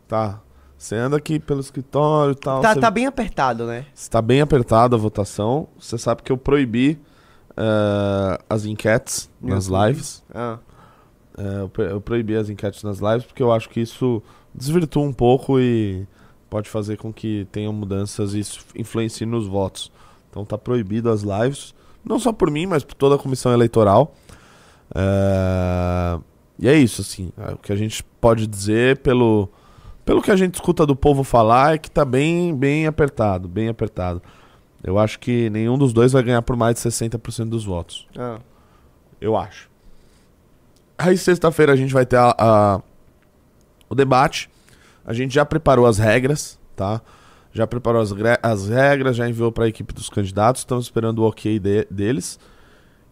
Tá. Você anda aqui pelo escritório e tal. Tá, você tá bem apertado, né? Está bem apertada a votação. Você sabe que eu proibi eh, as enquetes nas YouTube. lives. Ah, É, eu, pro- eu proibi as enquetes nas lives porque eu acho que isso desvirtua um pouco e pode fazer com que tenham mudanças e isso influencie nos votos. Então tá proibido as lives, não só por mim, mas por toda a comissão eleitoral. É, E é isso, assim. é, O que a gente pode dizer pelo, pelo que a gente escuta do povo falar é que tá bem, bem apertado, bem apertado. Eu acho que nenhum dos dois vai ganhar por mais de 60% dos votos. ah. Eu acho. Aí sexta-feira a gente vai ter a, a- o debate. A gente já preparou as regras, tá? Já preparou as, as regras, já enviou para a equipe dos candidatos. Estamos esperando o ok de- deles.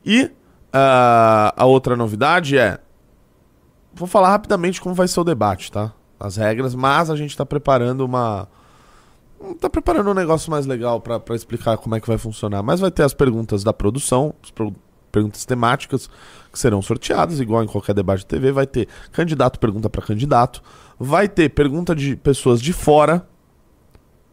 E ah, a outra novidade é. Vou falar rapidamente como vai ser o debate, tá? As regras, mas a gente tá preparando uma. Tá preparando um negócio mais legal pra explicar como é que vai funcionar. Mas vai ter as perguntas da produção, as pro- perguntas temáticas que serão sorteadas, igual em qualquer debate de TV. Vai ter candidato pergunta pra candidato. Vai ter pergunta de pessoas de fora.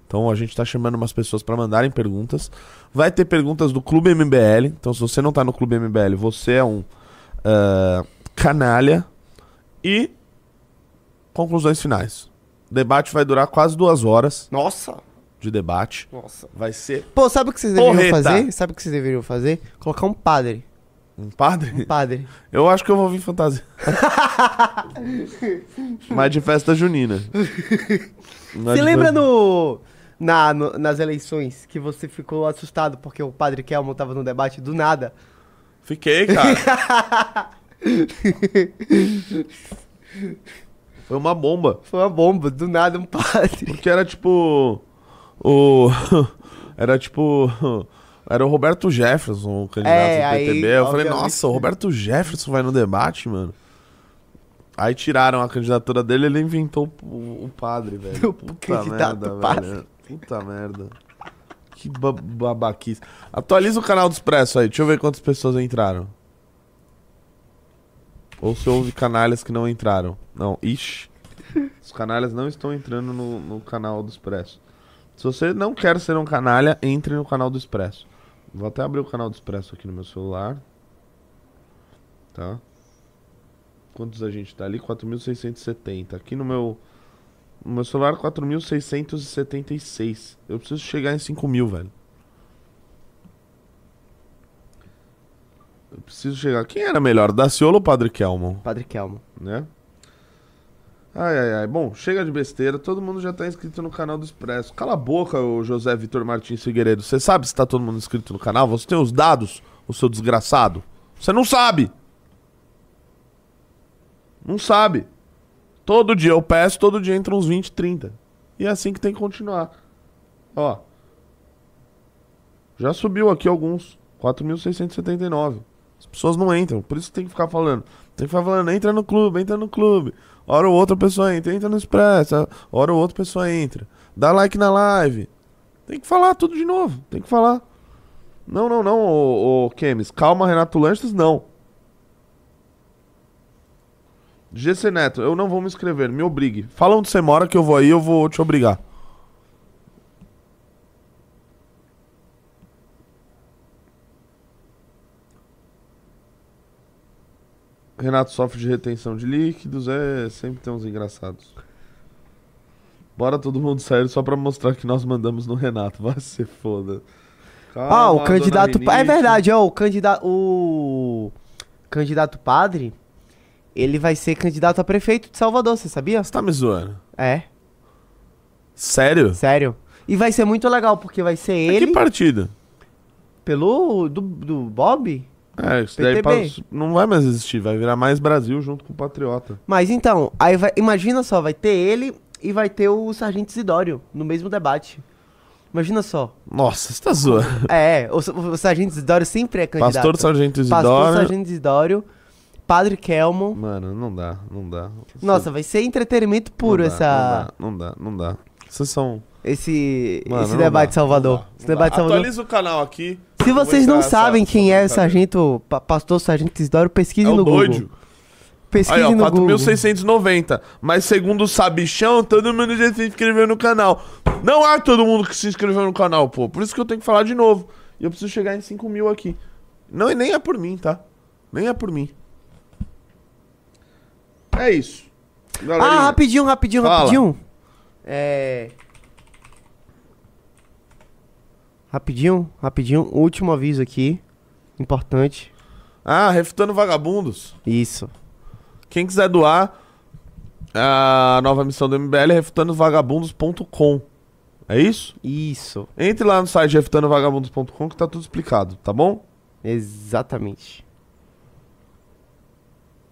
Então a gente tá chamando umas pessoas pra mandarem perguntas. Vai ter perguntas do Clube MBL. Então se você não tá no Clube MBL, você é um ah, canalha. E conclusões finais. O debate vai durar quase duas horas Nossa! de debate. Nossa. Vai ser Pô, sabe o que vocês deveriam Porreta. fazer? Sabe o que vocês deveriam fazer? Colocar um padre. Um padre. Um padre. Eu acho que eu vou vir fantasia. <laughs> Mas de festa junina. É Você de lembra no, na, no- nas eleições que você ficou assustado porque o padre Kelmo tava no debate do nada? Fiquei, cara. <laughs> Foi uma bomba. Foi uma bomba, do nada um padre. Porque era tipo. O. <laughs> Era tipo. Era o Roberto Jefferson, o candidato É, do aí, PTB. eu falei, nossa, o Roberto Jefferson vai no debate, mano. Aí tiraram a candidatura dele ele inventou o, o padre, velho. <laughs> O candidato padre. velho. Puta merda. Que ba babaquice. Atualiza o canal do Expresso aí, deixa eu ver quantas pessoas entraram. Ou se houve canalhas que não entraram. Não, ixi. Os canalhas não estão entrando no, no canal do Expresso. Se você não quer ser um canalha, entre no canal do Expresso. Vou até abrir o canal do Expresso aqui no meu celular. Tá? Quantos a gente tá ali? 4.670. Aqui no meu. No meu celular, 4.676. Eu preciso chegar em 5 mil, velho. Eu preciso chegar. Quem era melhor, Daciolo ou Padre Kelmon? Padre Kelmo. né? Ai, ai, ai. Bom, chega de besteira. Todo mundo já tá inscrito no canal do Expresso. Cala a boca, o José Vitor Martins Figueiredo. Você sabe se tá todo mundo inscrito no canal? Você tem os dados, o seu desgraçado? Você não sabe. Não sabe. Todo dia eu peço, todo dia entra uns 20, 30. E é assim que tem que continuar. Ó. Já subiu aqui alguns. 4.679. As pessoas não entram, por isso que tem que ficar falando. Tem que ficar falando, entra no clube, entra no clube. Hora ou outra pessoa entra, entra no Expresso. Hora ou outra pessoa entra. Dá like na live. Tem que falar tudo de novo, tem que falar. Não, não, não, ô, ô Kemis. Calma, Renato Lanches, não. GC Neto, eu não vou me inscrever, me obrigue. Fala onde você mora que eu vou aí, eu vou te obrigar. Renato sofre de retenção de líquidos, é, sempre tem uns engraçados. Bora todo mundo sair só pra mostrar que nós mandamos no Renato, <laughs> vai ser foda. Calma, Ah, o candidato. É verdade, ó. O candidato. O candidato padre. Ele vai ser candidato a prefeito de Salvador, você sabia? Você tá me zoando? É, Sério? sério. E vai ser muito legal, porque vai ser É ele que partido? pelo. Do, do Bob. É, isso daí PTB. pa- não vai mais existir, vai virar mais Brasil junto com o Patriota. Mas então, aí vai, imagina só, vai ter ele e vai ter o Sargento Isidório no mesmo debate. Imagina só. Nossa, você tá zoando. É, o, o Sargento Isidório sempre é candidato. Pastor Sargento Pastor Isidoro. Sargento Isidório, Padre Kelmo. Mano, não dá, não dá. Nossa, vai ser entretenimento puro Não dá, essa, Não dá, não dá, não dá. Vocês são. esse, Mano, esse não debate dá, de Salvador. esse debate de Salvador. Atualiza o canal aqui. Se vocês não entrar sabem essa- quem essa é. Sargento, pa- Pastor Sargento Isidório, pesquise É no doido. Google. Pesquise Aí, ó, no Google. 4.690. Mas segundo o Sabichão, todo mundo já se inscreveu no canal. Não há todo mundo que se inscreveu no canal, pô. Por isso que eu tenho que falar de novo. E eu preciso chegar em 5 mil aqui. Não, e nem é por mim, tá? Nem é por mim. É isso. Ah, Galerinha. rapidinho, rapidinho, Fala. rapidinho. É. Rapidinho, rapidinho. Último aviso aqui. Importante. Ah, refutando vagabundos. Isso. Quem quiser doar, a nova missão do MBL é refutandovagabundos.com. É isso? Isso. Entre lá no site refutandovagabundos.com que tá tudo explicado, tá bom? Exatamente.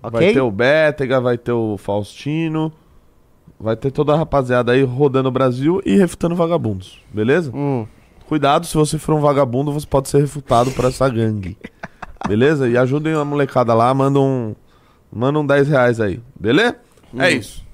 Vai ter o Bétega, vai ter o Faustino, vai ter toda a rapaziada aí rodando o Brasil e refutando vagabundos, beleza? Hum. Cuidado, se você for um vagabundo, você pode ser refutado por essa gangue. Beleza? E ajudem a molecada lá, manda um, manda um 10 reais aí, beleza? É isso.